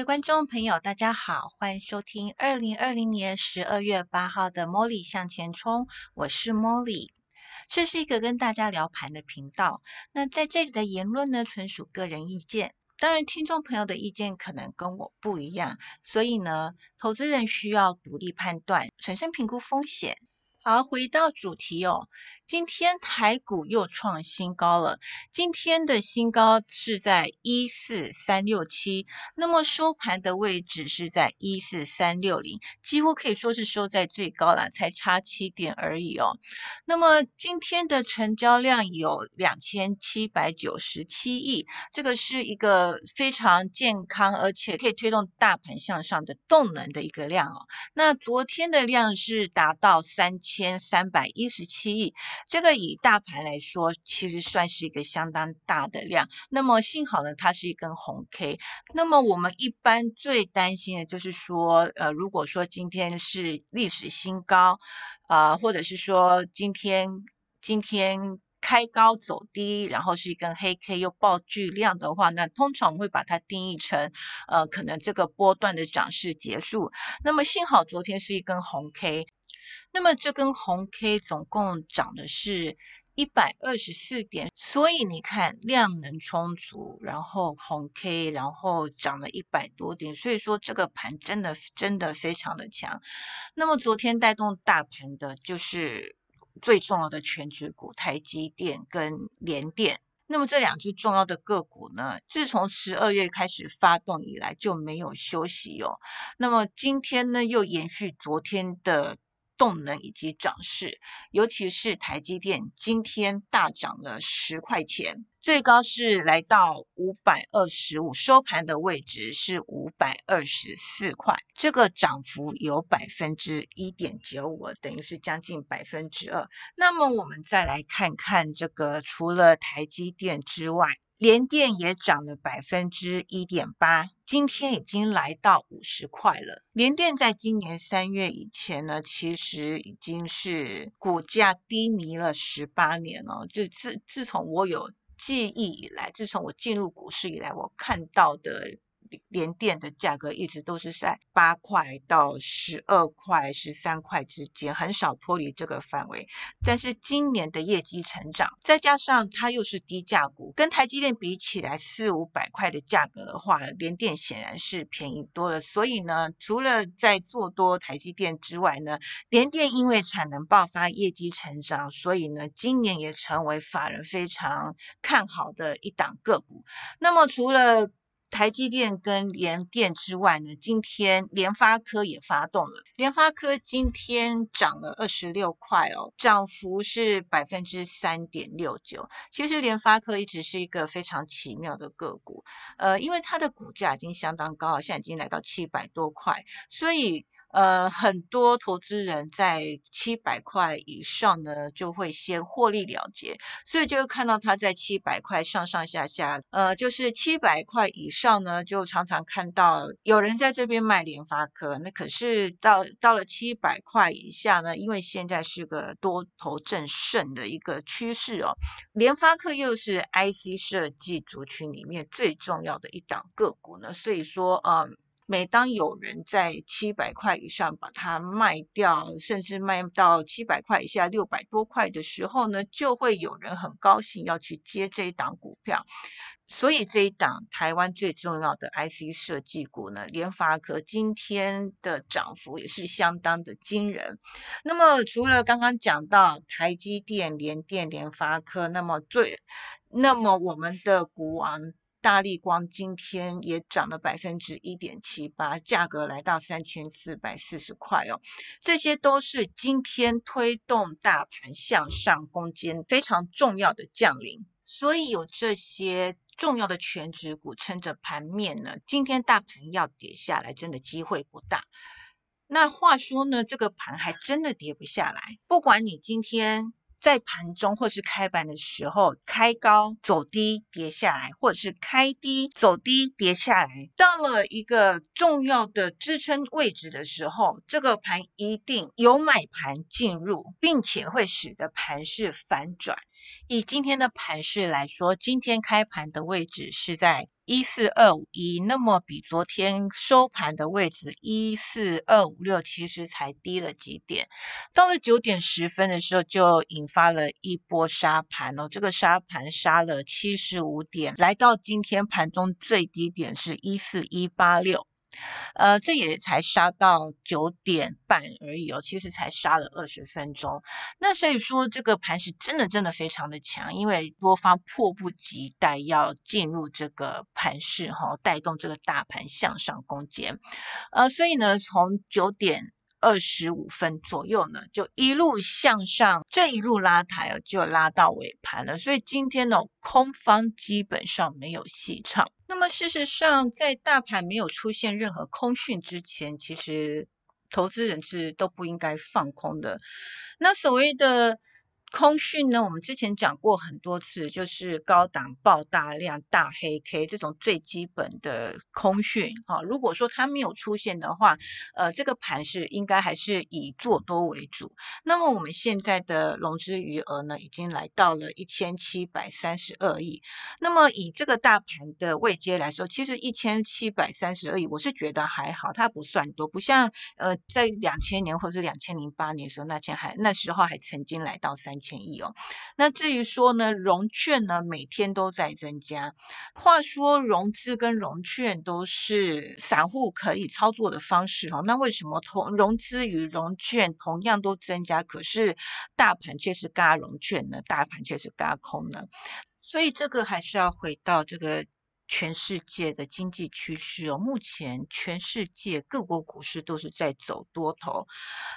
各位观众朋友，大家好，欢迎收听二零二零年十二月八号的莫里向前冲，我是 Molly。这是一个跟大家聊盘的频道。那在这里的言论呢，纯属个人意见，当然听众朋友的意见可能跟我不一样，所以呢，投资人需要独立判断，审慎评估风险。好，回到主题哦。今天台股又创新高了，今天的新高是在一四三六七，那么收盘的位置是在一四三六零，几乎可以说是收在最高了，才差七点而已哦。那么今天的成交量有两千七百九十七亿，这个是一个非常健康而且可以推动大盘向上的动能的一个量哦。那昨天的量是达到三千三百一十七亿。这个以大盘来说，其实算是一个相当大的量。那么幸好呢，它是一根红 K。那么我们一般最担心的就是说，呃，如果说今天是历史新高，啊，或者是说今天今天开高走低，然后是一根黑 K 又爆巨量的话，那通常我们会把它定义成，呃，可能这个波段的涨势结束。那么幸好昨天是一根红 K。那么这根红 K 总共涨的是一百二十四点，所以你看量能充足，然后红 K，然后涨了一百多点，所以说这个盘真的真的非常的强。那么昨天带动大盘的就是最重要的全指股台积电跟联电。那么这两只重要的个股呢，自从十二月开始发动以来就没有休息哦。那么今天呢，又延续昨天的。动能以及涨势，尤其是台积电今天大涨了十块钱，最高是来到五百二十五，收盘的位置是五百二十四块，这个涨幅有百分之一点九五，等于是将近百分之二。那么我们再来看看这个，除了台积电之外。联电也涨了百分之一点八，今天已经来到五十块了。联电在今年三月以前呢，其实已经是股价低迷了十八年了。就自自从我有记忆以来，自从我进入股市以来，我看到的。连电的价格一直都是在八块到十二块、十三块之间，很少脱离这个范围。但是今年的业绩成长，再加上它又是低价股，跟台积电比起来，四五百块的价格的话，联电显然是便宜多了。所以呢，除了在做多台积电之外呢，联电因为产能爆发、业绩成长，所以呢，今年也成为法人非常看好的一档个股。那么除了台积电跟联电之外呢，今天联发科也发动了。联发科今天涨了二十六块哦，涨幅是百分之三点六九。其实联发科一直是一个非常奇妙的个股，呃，因为它的股价已经相当高了，现在已经来到七百多块，所以。呃，很多投资人在七百块以上呢，就会先获利了结，所以就会看到它在七百块上上下下，呃，就是七百块以上呢，就常常看到有人在这边卖联发科，那可是到到了七百块以下呢，因为现在是个多头正盛的一个趋势哦，联发科又是 IC 设计族群里面最重要的一档个股呢，所以说，嗯。每当有人在七百块以上把它卖掉，甚至卖到七百块以下六百多块的时候呢，就会有人很高兴要去接这一档股票。所以这一档台湾最重要的 IC 设计股呢，联发科今天的涨幅也是相当的惊人。那么除了刚刚讲到台积电、联电、联发科，那么最那么我们的股王。大力光今天也涨了百分之一点七八，价格来到三千四百四十块哦。这些都是今天推动大盘向上攻坚非常重要的将领，所以有这些重要的全指股撑着盘面呢。今天大盘要跌下来，真的机会不大。那话说呢，这个盘还真的跌不下来，不管你今天。在盘中或是开盘的时候，开高走低跌下来，或者是开低走低跌下来，到了一个重要的支撑位置的时候，这个盘一定有买盘进入，并且会使得盘势反转。以今天的盘势来说，今天开盘的位置是在一四二五一，那么比昨天收盘的位置一四二五六其实才低了几点。到了九点十分的时候，就引发了一波杀盘哦，这个杀盘杀了七十五点，来到今天盘中最低点是一四一八六。呃，这也才杀到九点半而已哦，其实才杀了二十分钟。那所以说，这个盘是真的真的非常的强，因为多方迫不及待要进入这个盘势哈，带动这个大盘向上攻坚。呃，所以呢，从九点。二十五分左右呢，就一路向上，这一路拉抬哦，就拉到尾盘了。所以今天呢，空方基本上没有戏唱。那么事实上，在大盘没有出现任何空讯之前，其实投资人是都不应该放空的。那所谓的。空讯呢，我们之前讲过很多次，就是高档爆大量大黑 K 这种最基本的空讯啊。如果说它没有出现的话，呃，这个盘是应该还是以做多为主。那么我们现在的融资余额呢，已经来到了一千七百三十二亿。那么以这个大盘的位阶来说，其实一千七百三十二亿，我是觉得还好，它不算多，不像呃在两千年或是两千零八年时候，那钱还那时候还曾经来到三。千亿哦，那至于说呢，融券呢每天都在增加。话说融资跟融券都是散户可以操作的方式哦，那为什么同融资与融券同样都增加，可是大盘却是嘎融券呢？大盘却是嘎空呢？所以这个还是要回到这个。全世界的经济趋势哦，目前全世界各国股市都是在走多头。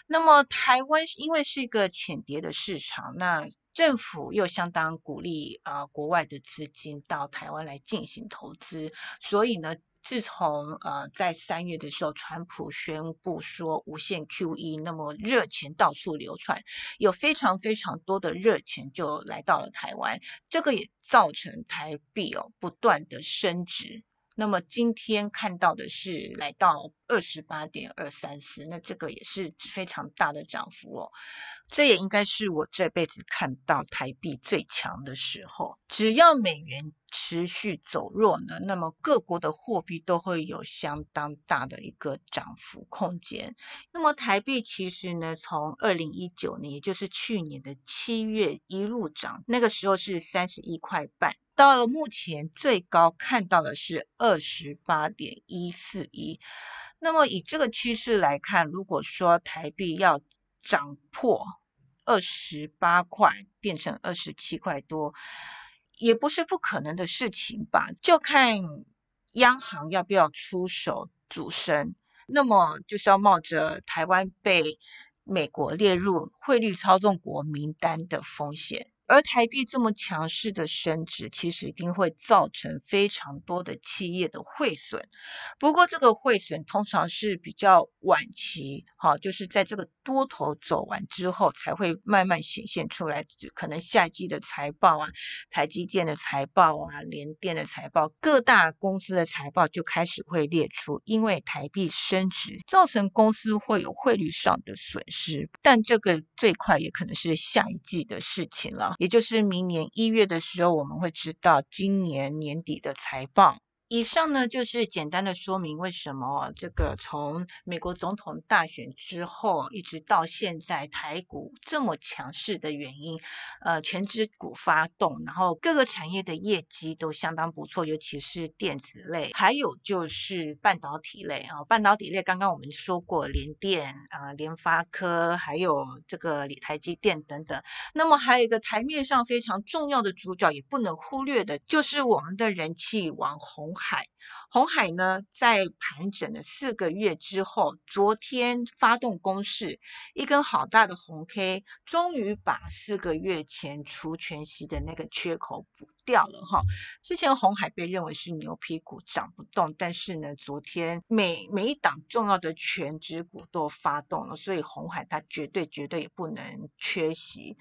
那么台湾因为是一个浅跌的市场，那政府又相当鼓励啊国外的资金到台湾来进行投资，所以呢。自从呃在三月的时候，川普宣布说无限 QE，那么热钱到处流窜，有非常非常多的热钱就来到了台湾，这个也造成台币哦不断的升值。那么今天看到的是来到二十八点二三四，那这个也是非常大的涨幅哦。这也应该是我这辈子看到台币最强的时候。只要美元持续走弱呢，那么各国的货币都会有相当大的一个涨幅空间。那么台币其实呢，从二零一九年，也就是去年的七月一路涨，那个时候是三十一块半。到了目前最高看到的是二十八点一四一，那么以这个趋势来看，如果说台币要涨破二十八块，变成二十七块多，也不是不可能的事情吧？就看央行要不要出手主升，那么就是要冒着台湾被美国列入汇率操纵国名单的风险。而台币这么强势的升值，其实一定会造成非常多的企业的汇损。不过，这个汇损通常是比较晚期，哈，就是在这个多头走完之后，才会慢慢显现出来。可能下季的财报啊，台积电的财报啊，联电的财报，各大公司的财报就开始会列出，因为台币升值造成公司会有汇率上的损失。但这个最快也可能是下一季的事情了。也就是明年一月的时候，我们会知道今年年底的财报。以上呢，就是简单的说明为什么这个从美国总统大选之后一直到现在台股这么强势的原因。呃，全指股发动，然后各个产业的业绩都相当不错，尤其是电子类，还有就是半导体类啊。半导体类刚刚我们说过，联电啊、联发科，还有这个理台积电等等。那么还有一个台面上非常重要的主角，也不能忽略的，就是我们的人气网红。海红海呢，在盘整了四个月之后，昨天发动攻势，一根好大的红 K，终于把四个月前除权息的那个缺口补掉了哈。之前红海被认为是牛皮股，涨不动，但是呢，昨天每每一档重要的全指股都发动了，所以红海它绝对绝对也不能缺席。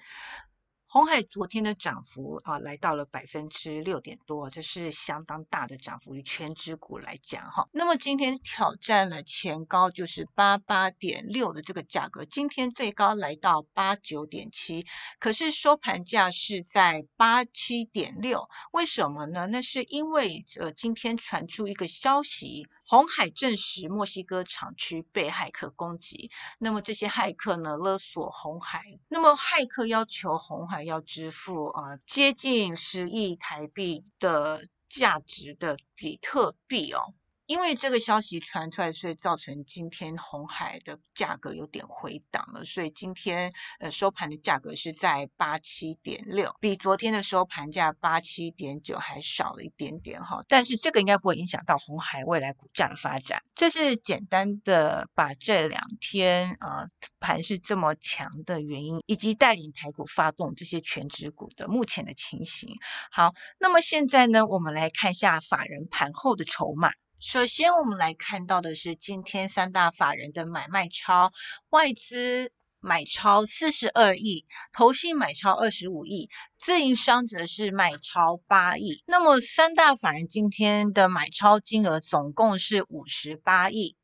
红海昨天的涨幅啊，来到了百分之六点多，这是相当大的涨幅，与全指股来讲哈。那么今天挑战了前高，就是八八点六的这个价格，今天最高来到八九点七，可是收盘价是在八七点六，为什么呢？那是因为呃，今天传出一个消息。红海证实墨西哥厂区被骇客攻击，那么这些骇客呢勒索红海，那么骇客要求红海要支付啊接近十亿台币的价值的比特币哦。因为这个消息传出来，所以造成今天红海的价格有点回档了，所以今天呃收盘的价格是在八七点六，比昨天的收盘价八七点九还少了一点点哈。但是这个应该不会影响到红海未来股价的发展。这是简单的把这两天啊盘是这么强的原因，以及带领台股发动这些全指股的目前的情形。好，那么现在呢，我们来看一下法人盘后的筹码。首先，我们来看到的是今天三大法人的买卖超，外资买超四十二亿，投信买超二十五亿，自营商则是买超八亿。那么三大法人今天的买超金额总共是五十八亿。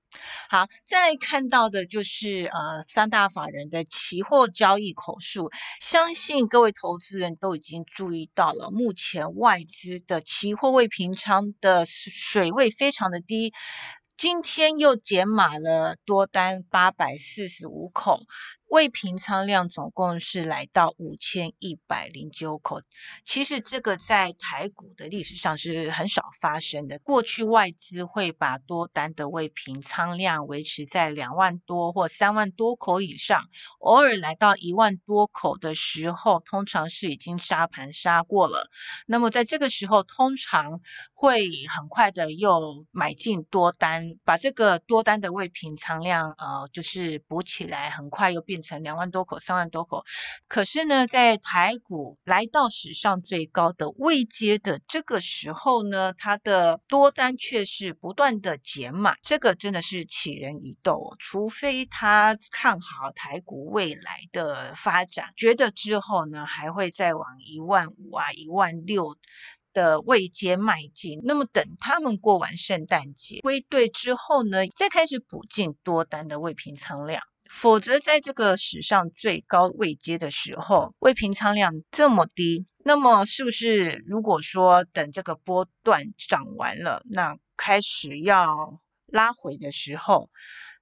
好，再看到的就是呃三大法人的期货交易口述，相信各位投资人都已经注意到了，目前外资的期货未平仓的水位非常的低。今天又减码了多单八百四十五口，未平仓量总共是来到五千一百零九口。其实这个在台股的历史上是很少发生的。过去外资会把多单的未平仓量维持在两万多或三万多口以上，偶尔来到一万多口的时候，通常是已经杀盘杀过了。那么在这个时候，通常会很快的又买进多单。把这个多单的未平仓量，呃，就是补起来，很快又变成两万多口、三万多口。可是呢，在台股来到史上最高的位阶的这个时候呢，它的多单却是不断的减码，这个真的是杞人疑窦。除非他看好台股未来的发展，觉得之后呢还会再往一万五啊、一万六。的未接迈进，那么等他们过完圣诞节归队之后呢，再开始补进多单的未平仓量。否则，在这个史上最高位阶的时候，未平仓量这么低，那么是不是如果说等这个波段涨完了，那开始要拉回的时候，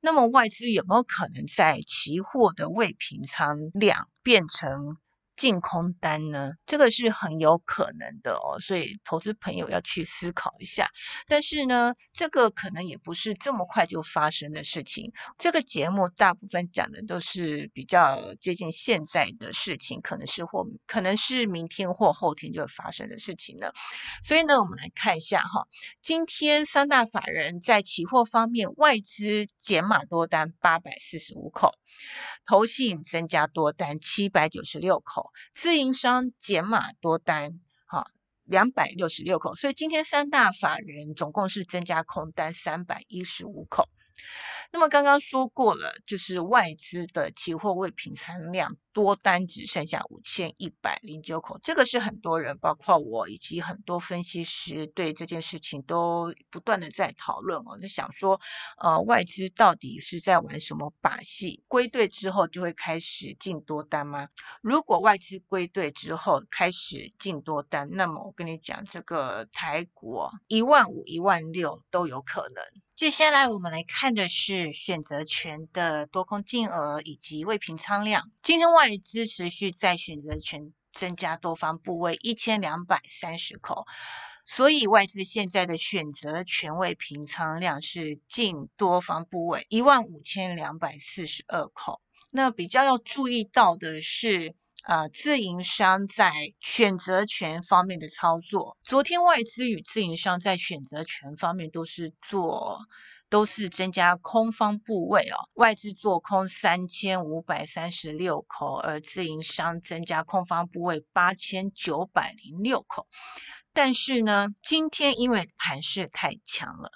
那么外资有没有可能在期货的未平仓量变成？净空单呢，这个是很有可能的哦，所以投资朋友要去思考一下。但是呢，这个可能也不是这么快就发生的事情。这个节目大部分讲的都是比较接近现在的事情，可能是或可能是明天或后天就会发生的事情呢。所以呢，我们来看一下哈，今天三大法人在期货方面，外资减码多单八百四十五口。投信增加多单七百九十六口，自营商减码多单，哈，两百六十六口，所以今天三大法人总共是增加空单三百一十五口。那么刚刚说过了，就是外资的期货未平仓量多单只剩下五千一百零九口，这个是很多人，包括我以及很多分析师对这件事情都不断的在讨论哦，就想说，呃，外资到底是在玩什么把戏？归队之后就会开始进多单吗？如果外资归队之后开始进多单，那么我跟你讲，这个台股一万五、一万六都有可能。接下来我们来看的是选择权的多空净额以及未平仓量。今天外外资持续在选择权增加多方部位一千两百三十口，所以外资现在的选择权位平仓量是近多方部位一万五千两百四十二口。那比较要注意到的是。啊，自营商在选择权方面的操作，昨天外资与自营商在选择权方面都是做，都是增加空方部位哦。外资做空三千五百三十六口，而自营商增加空方部位八千九百零六口。但是呢，今天因为盘势太强了。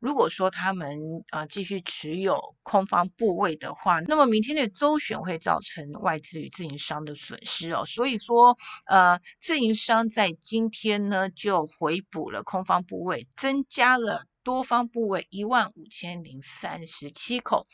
如果说他们呃继续持有空方部位的话，那么明天的周选会造成外资与自营商的损失哦。所以说，呃，自营商在今天呢就回补了空方部位，增加了多方部位一万五千零三十七口。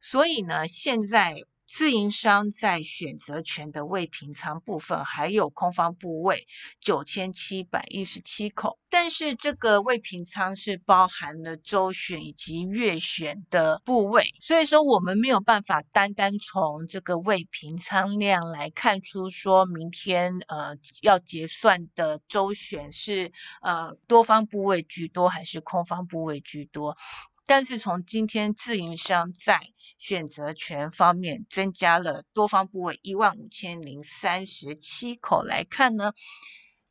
所以呢，现在。自营商在选择权的未平仓部分还有空方部位九千七百一十七口，但是这个未平仓是包含了周选以及月选的部位，所以说我们没有办法单单从这个未平仓量来看出说明天呃要结算的周选是呃多方部位居多还是空方部位居多。但是从今天自营商在选择权方面增加了多方部位一万五千零三十七口来看呢，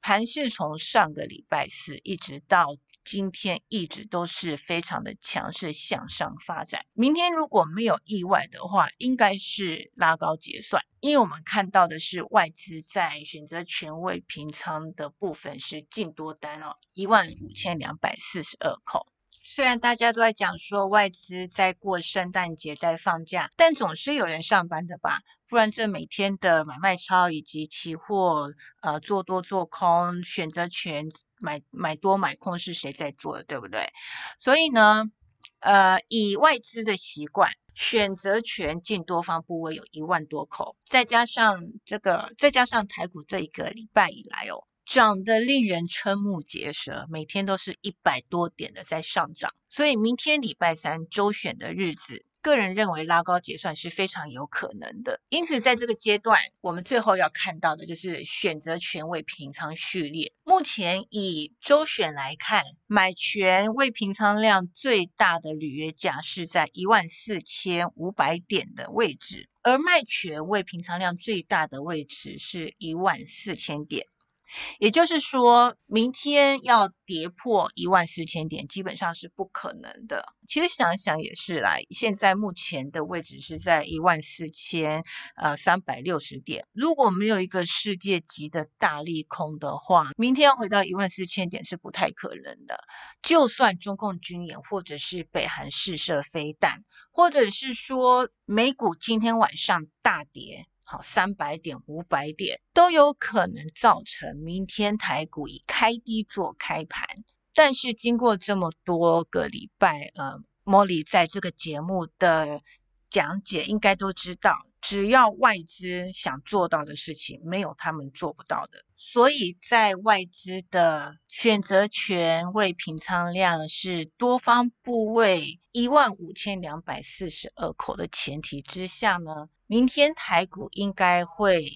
盘是从上个礼拜四一直到今天一直都是非常的强势向上发展。明天如果没有意外的话，应该是拉高结算，因为我们看到的是外资在选择权位平仓的部分是净多单哦，一万五千两百四十二口。虽然大家都在讲说外资在过圣诞节在放假，但总是有人上班的吧？不然这每天的买卖超以及期货，呃，做多做空选择权买买多买空是谁在做的，对不对？所以呢，呃，以外资的习惯，选择权进多方部位有一万多口，再加上这个，再加上台股这一个礼拜以来哦。涨得令人瞠目结舌，每天都是一百多点的在上涨，所以明天礼拜三周选的日子，个人认为拉高结算是非常有可能的。因此，在这个阶段，我们最后要看到的就是选择权位平仓序列。目前以周选来看，买权未平仓量最大的履约价是在一万四千五百点的位置，而卖权未平仓量最大的位置是一万四千点。也就是说，明天要跌破一万四千点，基本上是不可能的。其实想想也是啦，现在目前的位置是在一万四千呃三百六十点。如果没有一个世界级的大利空的话，明天回到一万四千点是不太可能的。就算中共军演，或者是北韩试射飞弹，或者是说美股今天晚上大跌。好，三百点、五百点都有可能造成明天台股以开低做开盘。但是经过这么多个礼拜，呃，莫莉在这个节目的讲解，应该都知道。只要外资想做到的事情，没有他们做不到的。所以在外资的选择权未平仓量是多方部位一万五千两百四十二口的前提之下呢，明天台股应该会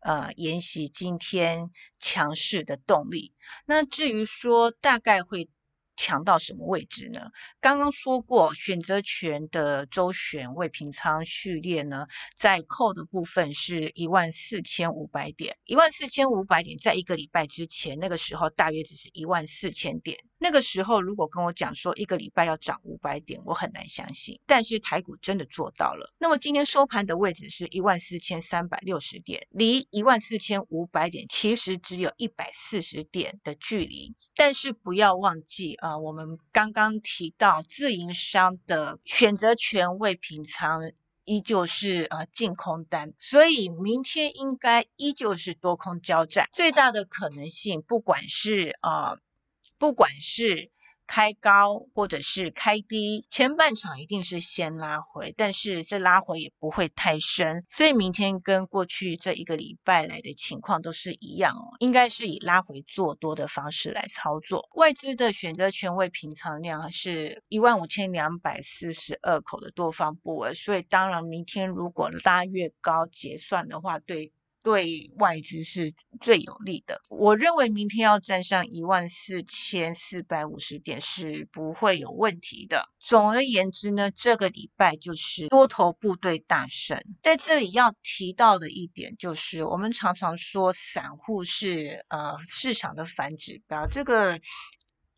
呃沿袭今天强势的动力。那至于说大概会。强到什么位置呢？刚刚说过，选择权的周旋未平仓序列呢，在扣的部分是一万四千五百点，一万四千五百点，在一个礼拜之前，那个时候大约只是一万四千点。那个时候，如果跟我讲说一个礼拜要涨五百点，我很难相信。但是台股真的做到了。那么今天收盘的位置是一万四千三百六十点，离一万四千五百点其实只有一百四十点的距离。但是不要忘记啊，我们刚刚提到自营商的选择权未平仓依旧是呃净空单，所以明天应该依旧是多空交战，最大的可能性，不管是啊。不管是开高或者是开低，前半场一定是先拉回，但是这拉回也不会太深，所以明天跟过去这一个礼拜来的情况都是一样哦，应该是以拉回做多的方式来操作。外资的选择权位平仓量是一万五千两百四十二口的多方部位，所以当然明天如果拉越高结算的话，对。对外资是最有利的。我认为明天要站上一万四千四百五十点是不会有问题的。总而言之呢，这个礼拜就是多头部队大胜。在这里要提到的一点就是，我们常常说散户是呃市场的反指标，这个。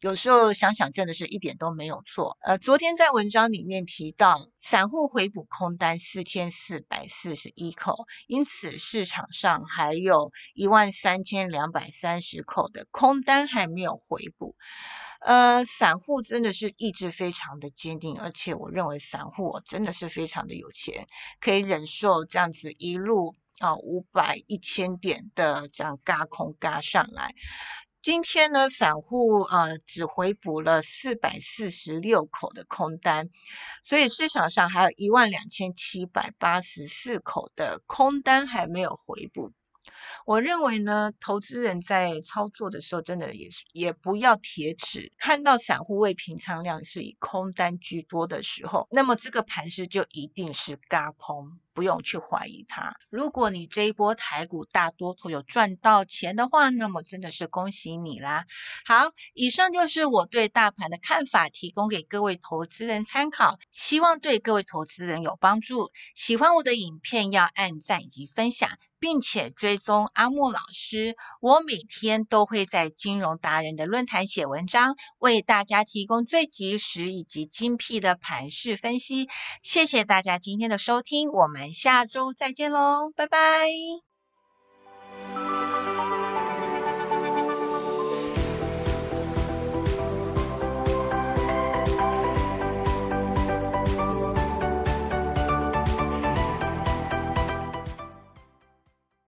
有时候想想，真的是一点都没有错。呃，昨天在文章里面提到，散户回补空单四千四百四十一口，因此市场上还有一万三千两百三十口的空单还没有回补。呃，散户真的是意志非常的坚定，而且我认为散户真的是非常的有钱，可以忍受这样子一路啊五百一千点的这样嘎空嘎上来。今天呢，散户呃只回补了四百四十六口的空单，所以市场上还有一万两千七百八十四口的空单还没有回补。我认为呢，投资人在操作的时候，真的也是也不要铁齿。看到散户未平仓量是以空单居多的时候，那么这个盘势就一定是嘎空，不用去怀疑它。如果你这一波台股大多头有赚到钱的话，那么真的是恭喜你啦。好，以上就是我对大盘的看法，提供给各位投资人参考，希望对各位投资人有帮助。喜欢我的影片要按赞以及分享。并且追踪阿木老师，我每天都会在金融达人的论坛写文章，为大家提供最及时以及精辟的盘势分析。谢谢大家今天的收听，我们下周再见喽，拜拜。